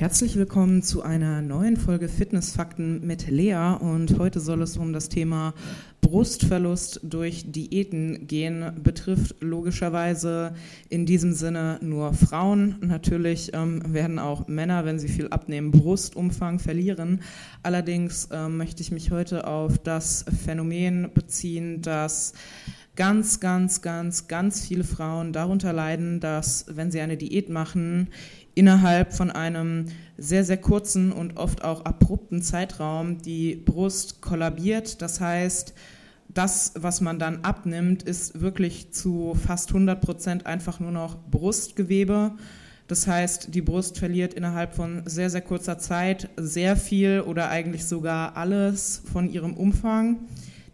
Herzlich willkommen zu einer neuen Folge Fitnessfakten mit Lea und heute soll es um das Thema Brustverlust durch Diäten gehen. Betrifft logischerweise in diesem Sinne nur Frauen. Natürlich ähm, werden auch Männer, wenn sie viel abnehmen, Brustumfang verlieren. Allerdings ähm, möchte ich mich heute auf das Phänomen beziehen, dass ganz, ganz, ganz, ganz viele Frauen darunter leiden, dass wenn sie eine Diät machen, innerhalb von einem sehr, sehr kurzen und oft auch abrupten Zeitraum die Brust kollabiert. Das heißt, das, was man dann abnimmt, ist wirklich zu fast 100 Prozent einfach nur noch Brustgewebe. Das heißt, die Brust verliert innerhalb von sehr, sehr kurzer Zeit sehr viel oder eigentlich sogar alles von ihrem Umfang.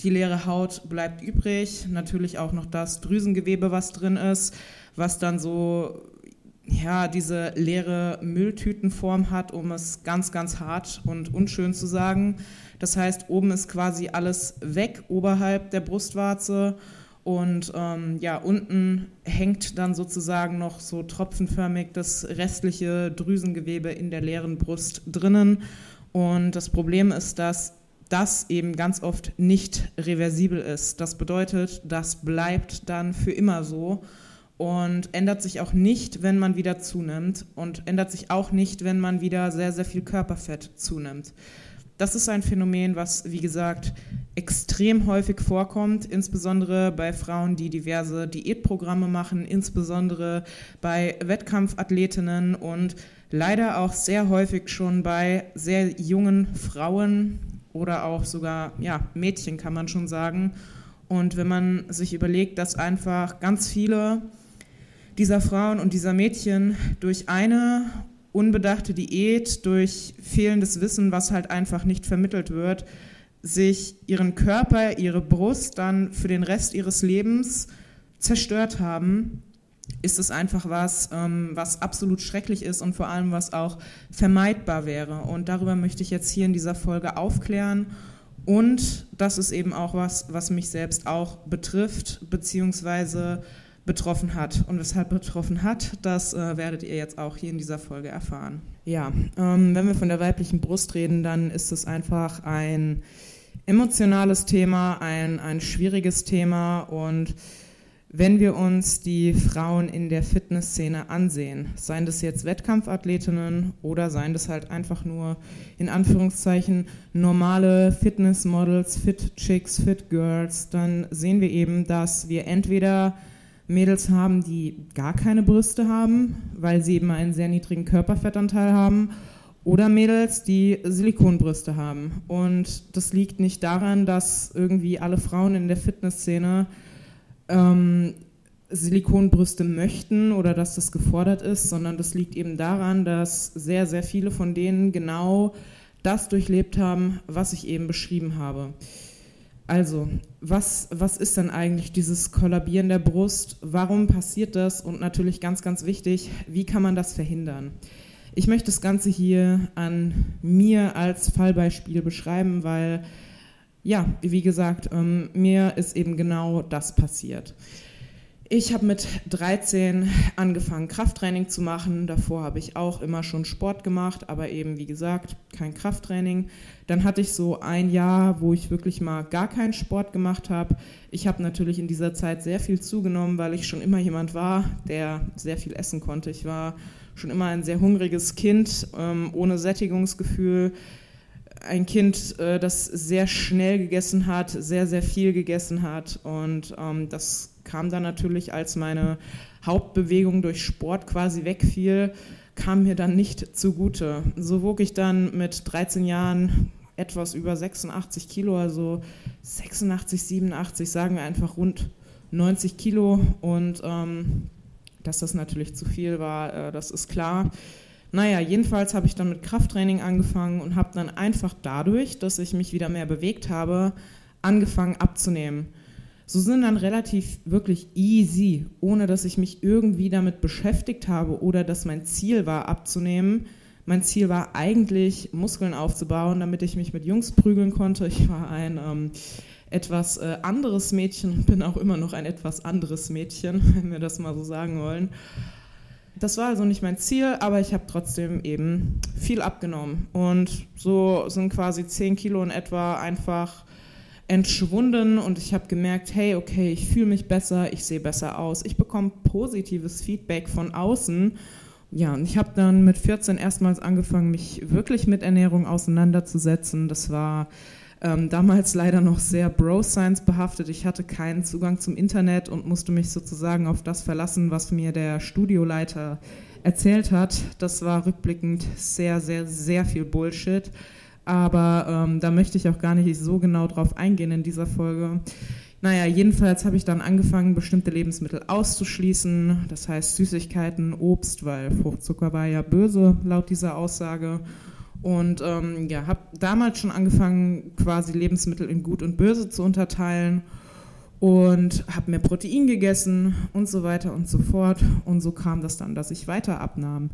Die leere Haut bleibt übrig, natürlich auch noch das Drüsengewebe, was drin ist, was dann so ja, diese leere Mülltütenform hat, um es ganz, ganz hart und unschön zu sagen. Das heißt, oben ist quasi alles weg, oberhalb der Brustwarze. Und ähm, ja, unten hängt dann sozusagen noch so tropfenförmig das restliche Drüsengewebe in der leeren Brust drinnen. Und das Problem ist, dass das eben ganz oft nicht reversibel ist. Das bedeutet, das bleibt dann für immer so und ändert sich auch nicht, wenn man wieder zunimmt und ändert sich auch nicht, wenn man wieder sehr, sehr viel Körperfett zunimmt. Das ist ein Phänomen, was, wie gesagt, extrem häufig vorkommt, insbesondere bei Frauen, die diverse Diätprogramme machen, insbesondere bei Wettkampfathletinnen und leider auch sehr häufig schon bei sehr jungen Frauen oder auch sogar ja, Mädchen, kann man schon sagen. Und wenn man sich überlegt, dass einfach ganz viele dieser Frauen und dieser Mädchen durch eine unbedachte Diät, durch fehlendes Wissen, was halt einfach nicht vermittelt wird, sich ihren Körper, ihre Brust dann für den Rest ihres Lebens zerstört haben, ist es einfach was, ähm, was absolut schrecklich ist und vor allem was auch vermeidbar wäre. Und darüber möchte ich jetzt hier in dieser Folge aufklären. Und das ist eben auch was, was mich selbst auch betrifft, beziehungsweise betroffen hat. Und weshalb betroffen hat, das äh, werdet ihr jetzt auch hier in dieser Folge erfahren. Ja, ähm, wenn wir von der weiblichen Brust reden, dann ist es einfach ein emotionales Thema, ein, ein schwieriges Thema und wenn wir uns die Frauen in der Fitnessszene ansehen, seien das jetzt Wettkampfathletinnen oder seien das halt einfach nur in Anführungszeichen normale Fitnessmodels, Fit Chicks, Fit Girls, dann sehen wir eben, dass wir entweder Mädels haben, die gar keine Brüste haben, weil sie eben einen sehr niedrigen Körperfettanteil haben, oder Mädels, die Silikonbrüste haben. Und das liegt nicht daran, dass irgendwie alle Frauen in der Fitnessszene ähm, Silikonbrüste möchten oder dass das gefordert ist, sondern das liegt eben daran, dass sehr, sehr viele von denen genau das durchlebt haben, was ich eben beschrieben habe. Also, was, was ist denn eigentlich dieses Kollabieren der Brust? Warum passiert das? Und natürlich ganz, ganz wichtig, wie kann man das verhindern? Ich möchte das Ganze hier an mir als Fallbeispiel beschreiben, weil, ja, wie gesagt, ähm, mir ist eben genau das passiert. Ich habe mit 13 angefangen, Krafttraining zu machen. Davor habe ich auch immer schon Sport gemacht, aber eben, wie gesagt, kein Krafttraining. Dann hatte ich so ein Jahr, wo ich wirklich mal gar keinen Sport gemacht habe. Ich habe natürlich in dieser Zeit sehr viel zugenommen, weil ich schon immer jemand war, der sehr viel essen konnte. Ich war schon immer ein sehr hungriges Kind, ähm, ohne Sättigungsgefühl. Ein Kind, äh, das sehr schnell gegessen hat, sehr, sehr viel gegessen hat. Und ähm, das kam dann natürlich, als meine Hauptbewegung durch Sport quasi wegfiel, kam mir dann nicht zugute. So wog ich dann mit 13 Jahren etwas über 86 Kilo, also 86, 87, sagen wir einfach rund 90 Kilo. Und ähm, dass das natürlich zu viel war, äh, das ist klar. Naja, jedenfalls habe ich dann mit Krafttraining angefangen und habe dann einfach dadurch, dass ich mich wieder mehr bewegt habe, angefangen abzunehmen. So sind dann relativ wirklich easy, ohne dass ich mich irgendwie damit beschäftigt habe oder dass mein Ziel war, abzunehmen. Mein Ziel war eigentlich, Muskeln aufzubauen, damit ich mich mit Jungs prügeln konnte. Ich war ein ähm, etwas äh, anderes Mädchen, bin auch immer noch ein etwas anderes Mädchen, wenn wir das mal so sagen wollen. Das war also nicht mein Ziel, aber ich habe trotzdem eben viel abgenommen. Und so sind quasi 10 Kilo in etwa einfach entschwunden und ich habe gemerkt, hey, okay, ich fühle mich besser, ich sehe besser aus, ich bekomme positives Feedback von außen. Ja, und ich habe dann mit 14 erstmals angefangen, mich wirklich mit Ernährung auseinanderzusetzen. Das war ähm, damals leider noch sehr Bro-Science behaftet. Ich hatte keinen Zugang zum Internet und musste mich sozusagen auf das verlassen, was mir der Studioleiter erzählt hat. Das war rückblickend sehr, sehr, sehr viel Bullshit. Aber ähm, da möchte ich auch gar nicht so genau drauf eingehen in dieser Folge. Naja, jedenfalls habe ich dann angefangen, bestimmte Lebensmittel auszuschließen. Das heißt Süßigkeiten, Obst, weil Fruchtzucker war ja böse laut dieser Aussage. Und ähm, ja, habe damals schon angefangen, quasi Lebensmittel in gut und böse zu unterteilen und habe mehr Protein gegessen und so weiter und so fort. Und so kam das dann, dass ich weiter abnahm.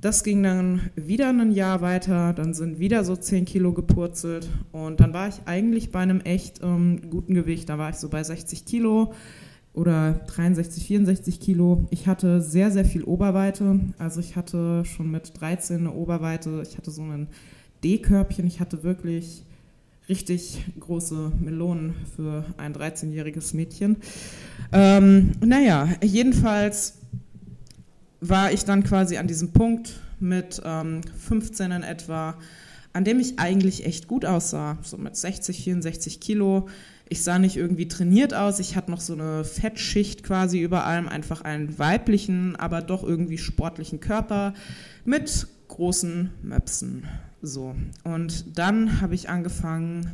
Das ging dann wieder ein Jahr weiter, dann sind wieder so 10 Kilo gepurzelt und dann war ich eigentlich bei einem echt ähm, guten Gewicht. Da war ich so bei 60 Kilo oder 63, 64 Kilo. Ich hatte sehr, sehr viel Oberweite. Also ich hatte schon mit 13 eine Oberweite. Ich hatte so ein D-Körbchen. Ich hatte wirklich richtig große Melonen für ein 13-jähriges Mädchen. Ähm, naja, jedenfalls war ich dann quasi an diesem Punkt mit ähm, 15 in etwa, an dem ich eigentlich echt gut aussah. So mit 60, 64 Kilo ich sah nicht irgendwie trainiert aus. Ich hatte noch so eine Fettschicht quasi über allem, einfach einen weiblichen, aber doch irgendwie sportlichen Körper mit großen Möpsen. So. Und dann habe ich angefangen,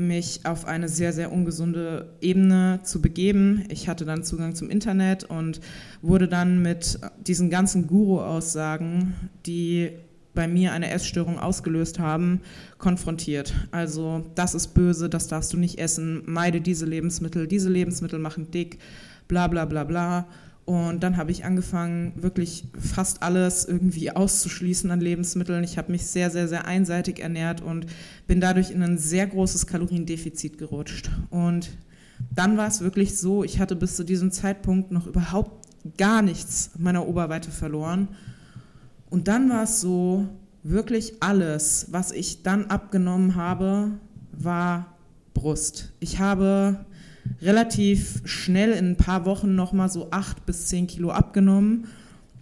mich auf eine sehr, sehr ungesunde Ebene zu begeben. Ich hatte dann Zugang zum Internet und wurde dann mit diesen ganzen Guru-Aussagen, die bei mir eine Essstörung ausgelöst haben, konfrontiert. Also das ist böse, das darfst du nicht essen, meide diese Lebensmittel, diese Lebensmittel machen dick, bla bla bla bla. Und dann habe ich angefangen, wirklich fast alles irgendwie auszuschließen an Lebensmitteln. Ich habe mich sehr, sehr, sehr einseitig ernährt und bin dadurch in ein sehr großes Kaloriendefizit gerutscht. Und dann war es wirklich so, ich hatte bis zu diesem Zeitpunkt noch überhaupt gar nichts meiner Oberweite verloren und dann war es so, wirklich alles, was ich dann abgenommen habe, war Brust. Ich habe relativ schnell in ein paar Wochen nochmal so acht bis zehn Kilo abgenommen.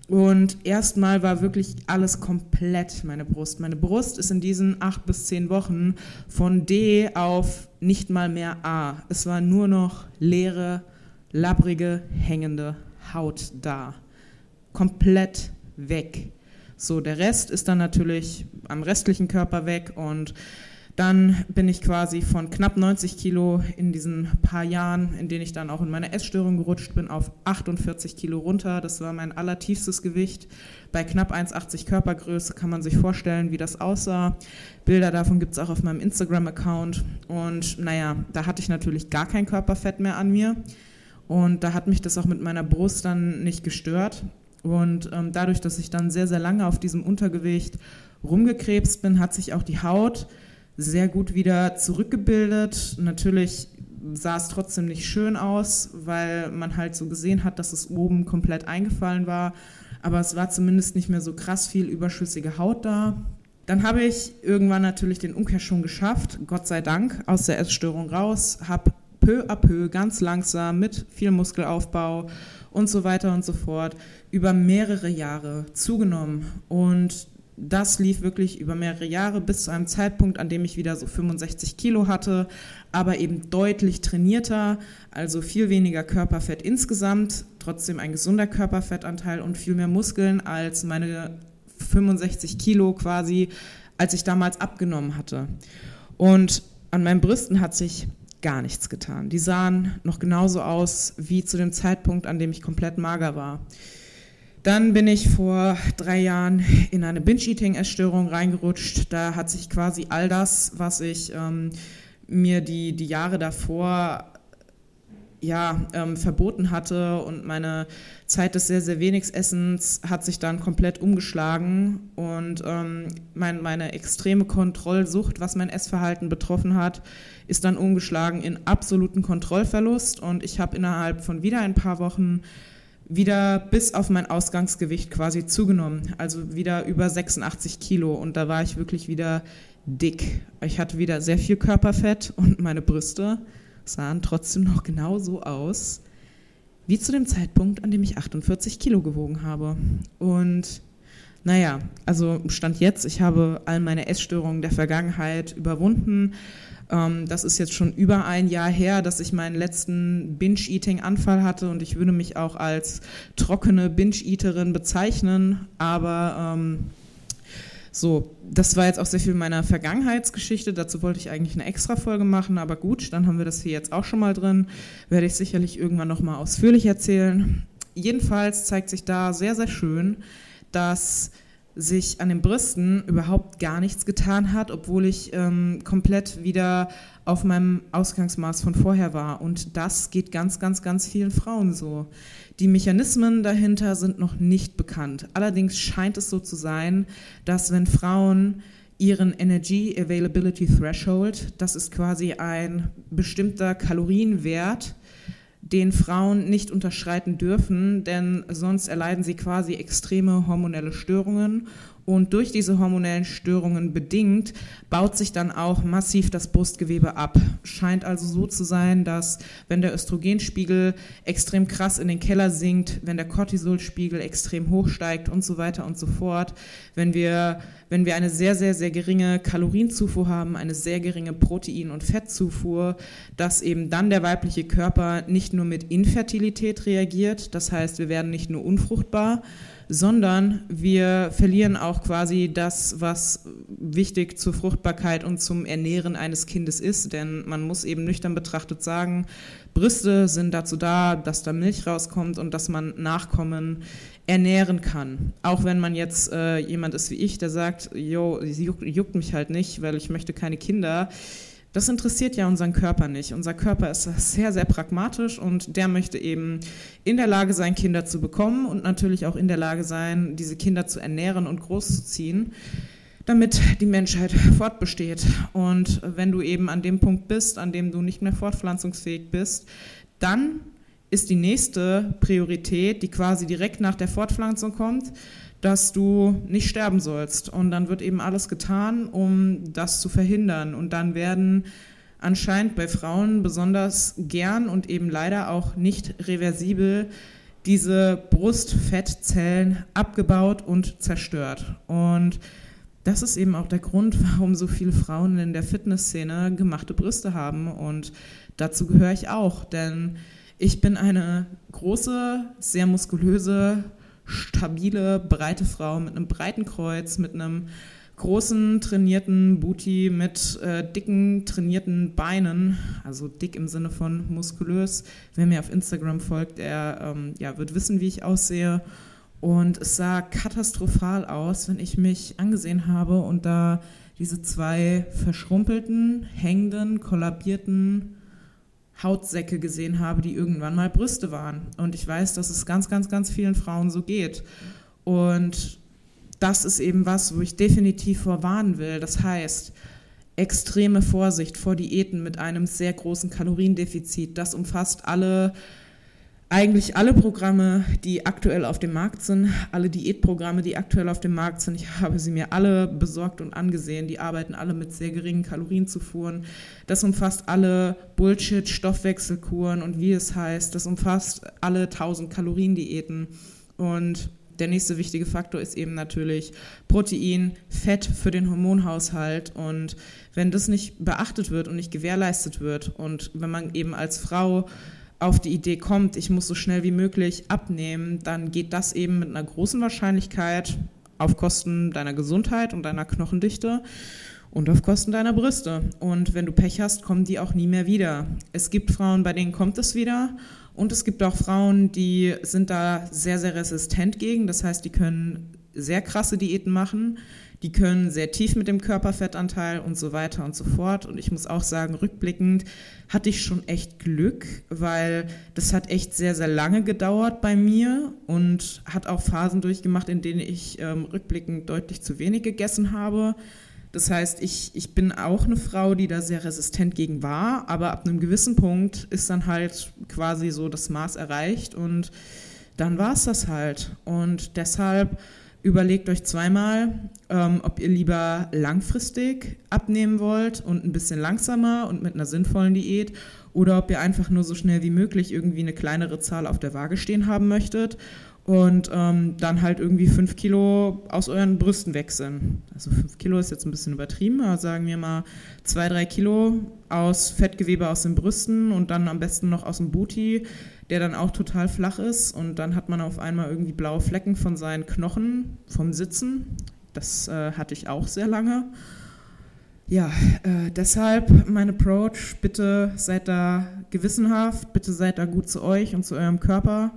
Und erstmal war wirklich alles komplett meine Brust. Meine Brust ist in diesen acht bis zehn Wochen von D auf nicht mal mehr A. Es war nur noch leere, labbrige, hängende Haut da. Komplett weg. So, der Rest ist dann natürlich am restlichen Körper weg und dann bin ich quasi von knapp 90 Kilo in diesen paar Jahren, in denen ich dann auch in meine Essstörung gerutscht bin, auf 48 Kilo runter. Das war mein allertiefstes Gewicht. Bei knapp 1,80 Körpergröße kann man sich vorstellen, wie das aussah. Bilder davon gibt es auch auf meinem Instagram-Account. Und naja, da hatte ich natürlich gar kein Körperfett mehr an mir. Und da hat mich das auch mit meiner Brust dann nicht gestört. Und ähm, dadurch, dass ich dann sehr, sehr lange auf diesem Untergewicht rumgekrebst bin, hat sich auch die Haut sehr gut wieder zurückgebildet. Natürlich sah es trotzdem nicht schön aus, weil man halt so gesehen hat, dass es oben komplett eingefallen war. Aber es war zumindest nicht mehr so krass viel überschüssige Haut da. Dann habe ich irgendwann natürlich den Umkehrschwung geschafft, Gott sei Dank, aus der Essstörung raus, habe peu à peu, ganz langsam, mit viel Muskelaufbau und so weiter und so fort, über mehrere Jahre zugenommen. Und das lief wirklich über mehrere Jahre bis zu einem Zeitpunkt, an dem ich wieder so 65 Kilo hatte, aber eben deutlich trainierter, also viel weniger Körperfett insgesamt, trotzdem ein gesunder Körperfettanteil und viel mehr Muskeln als meine 65 Kilo quasi, als ich damals abgenommen hatte. Und an meinen Brüsten hat sich gar nichts getan. Die sahen noch genauso aus wie zu dem Zeitpunkt, an dem ich komplett mager war. Dann bin ich vor drei Jahren in eine Binge-Eating-Essstörung reingerutscht. Da hat sich quasi all das, was ich ähm, mir die, die Jahre davor ja, ähm, verboten hatte und meine Zeit des sehr, sehr wenig Essens hat sich dann komplett umgeschlagen und ähm, mein, meine extreme Kontrollsucht, was mein Essverhalten betroffen hat, ist dann umgeschlagen in absoluten Kontrollverlust und ich habe innerhalb von wieder ein paar Wochen wieder bis auf mein Ausgangsgewicht quasi zugenommen, also wieder über 86 Kilo und da war ich wirklich wieder dick. Ich hatte wieder sehr viel Körperfett und meine Brüste sahen trotzdem noch genauso aus wie zu dem Zeitpunkt, an dem ich 48 Kilo gewogen habe. Und naja, also Stand jetzt, ich habe all meine Essstörungen der Vergangenheit überwunden. Ähm, das ist jetzt schon über ein Jahr her, dass ich meinen letzten Binge-Eating-Anfall hatte und ich würde mich auch als trockene Binge-Eaterin bezeichnen, aber ähm, so, das war jetzt auch sehr viel meiner Vergangenheitsgeschichte. Dazu wollte ich eigentlich eine extra Folge machen, aber gut, dann haben wir das hier jetzt auch schon mal drin. Werde ich sicherlich irgendwann noch mal ausführlich erzählen. Jedenfalls zeigt sich da sehr, sehr schön, dass sich an den Brüsten überhaupt gar nichts getan hat, obwohl ich ähm, komplett wieder auf meinem Ausgangsmaß von vorher war. Und das geht ganz, ganz, ganz vielen Frauen so. Die Mechanismen dahinter sind noch nicht bekannt. Allerdings scheint es so zu sein, dass wenn Frauen ihren Energy Availability Threshold, das ist quasi ein bestimmter Kalorienwert, den Frauen nicht unterschreiten dürfen, denn sonst erleiden sie quasi extreme hormonelle Störungen und durch diese hormonellen Störungen bedingt baut sich dann auch massiv das Brustgewebe ab. Scheint also so zu sein, dass wenn der Östrogenspiegel extrem krass in den Keller sinkt, wenn der Cortisolspiegel extrem hoch steigt und so weiter und so fort, wenn wir, wenn wir eine sehr, sehr, sehr geringe Kalorienzufuhr haben, eine sehr geringe Protein- und Fettzufuhr, dass eben dann der weibliche Körper nicht nur mit Infertilität reagiert, das heißt, wir werden nicht nur unfruchtbar, sondern wir verlieren auch quasi das, was wichtig zur Fruchtbarkeit und zum Ernähren eines Kindes ist. Denn man muss eben nüchtern betrachtet sagen, Brüste sind dazu da, dass da Milch rauskommt und dass man Nachkommen ernähren kann. Auch wenn man jetzt äh, jemand ist wie ich, der sagt, jo, sie juckt, juckt mich halt nicht, weil ich möchte keine Kinder das interessiert ja unseren Körper nicht. Unser Körper ist sehr, sehr pragmatisch und der möchte eben in der Lage sein, Kinder zu bekommen und natürlich auch in der Lage sein, diese Kinder zu ernähren und großzuziehen, damit die Menschheit fortbesteht. Und wenn du eben an dem Punkt bist, an dem du nicht mehr fortpflanzungsfähig bist, dann ist die nächste Priorität, die quasi direkt nach der Fortpflanzung kommt, dass du nicht sterben sollst. Und dann wird eben alles getan, um das zu verhindern. Und dann werden anscheinend bei Frauen besonders gern und eben leider auch nicht reversibel diese Brustfettzellen abgebaut und zerstört. Und das ist eben auch der Grund, warum so viele Frauen in der Fitnessszene gemachte Brüste haben. Und dazu gehöre ich auch, denn ich bin eine große, sehr muskulöse, stabile, breite Frau mit einem breiten Kreuz, mit einem großen, trainierten Booty, mit äh, dicken, trainierten Beinen, also dick im Sinne von muskulös. Wer mir auf Instagram folgt, der ähm, ja, wird wissen, wie ich aussehe. Und es sah katastrophal aus, wenn ich mich angesehen habe und da diese zwei verschrumpelten, hängenden, kollabierten Hautsäcke gesehen habe, die irgendwann mal Brüste waren. Und ich weiß, dass es ganz, ganz, ganz vielen Frauen so geht. Und das ist eben was, wo ich definitiv vorwarnen will. Das heißt, extreme Vorsicht vor Diäten mit einem sehr großen Kaloriendefizit. Das umfasst alle eigentlich alle Programme, die aktuell auf dem Markt sind, alle Diätprogramme, die aktuell auf dem Markt sind, ich habe sie mir alle besorgt und angesehen. Die arbeiten alle mit sehr geringen Kalorienzufuhren. Das umfasst alle Bullshit-Stoffwechselkuren und wie es heißt. Das umfasst alle 1000 Kaloriendiäten. Und der nächste wichtige Faktor ist eben natürlich Protein, Fett für den Hormonhaushalt. Und wenn das nicht beachtet wird und nicht gewährleistet wird und wenn man eben als Frau auf die Idee kommt, ich muss so schnell wie möglich abnehmen, dann geht das eben mit einer großen Wahrscheinlichkeit auf Kosten deiner Gesundheit und deiner Knochendichte und auf Kosten deiner Brüste. Und wenn du Pech hast, kommen die auch nie mehr wieder. Es gibt Frauen, bei denen kommt es wieder. Und es gibt auch Frauen, die sind da sehr, sehr resistent gegen. Das heißt, die können sehr krasse Diäten machen die können sehr tief mit dem Körperfettanteil und so weiter und so fort. Und ich muss auch sagen, rückblickend hatte ich schon echt Glück, weil das hat echt sehr, sehr lange gedauert bei mir und hat auch Phasen durchgemacht, in denen ich ähm, rückblickend deutlich zu wenig gegessen habe. Das heißt, ich, ich bin auch eine Frau, die da sehr resistent gegen war, aber ab einem gewissen Punkt ist dann halt quasi so das Maß erreicht und dann war es das halt. Und deshalb überlegt euch zweimal, ähm, ob ihr lieber langfristig abnehmen wollt und ein bisschen langsamer und mit einer sinnvollen Diät oder ob ihr einfach nur so schnell wie möglich irgendwie eine kleinere Zahl auf der Waage stehen haben möchtet und ähm, dann halt irgendwie fünf Kilo aus euren Brüsten weg sind. Also fünf Kilo ist jetzt ein bisschen übertrieben, aber sagen wir mal zwei, drei Kilo aus Fettgewebe aus den Brüsten und dann am besten noch aus dem Booty, der dann auch total flach ist und dann hat man auf einmal irgendwie blaue Flecken von seinen Knochen vom Sitzen. Das äh, hatte ich auch sehr lange. Ja, äh, deshalb mein Approach, bitte seid da gewissenhaft, bitte seid da gut zu euch und zu eurem Körper.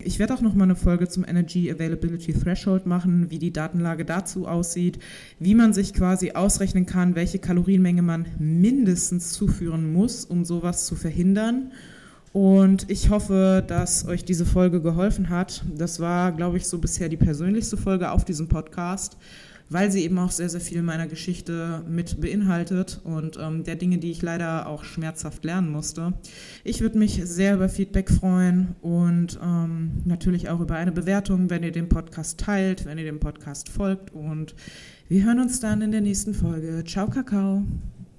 Ich werde auch noch mal eine Folge zum Energy Availability Threshold machen, wie die Datenlage dazu aussieht, wie man sich quasi ausrechnen kann, welche Kalorienmenge man mindestens zuführen muss, um sowas zu verhindern. Und ich hoffe, dass euch diese Folge geholfen hat. Das war, glaube ich, so bisher die persönlichste Folge auf diesem Podcast weil sie eben auch sehr, sehr viel meiner Geschichte mit beinhaltet und ähm, der Dinge, die ich leider auch schmerzhaft lernen musste. Ich würde mich sehr über Feedback freuen und ähm, natürlich auch über eine Bewertung, wenn ihr den Podcast teilt, wenn ihr dem Podcast folgt und wir hören uns dann in der nächsten Folge. Ciao, Kakao.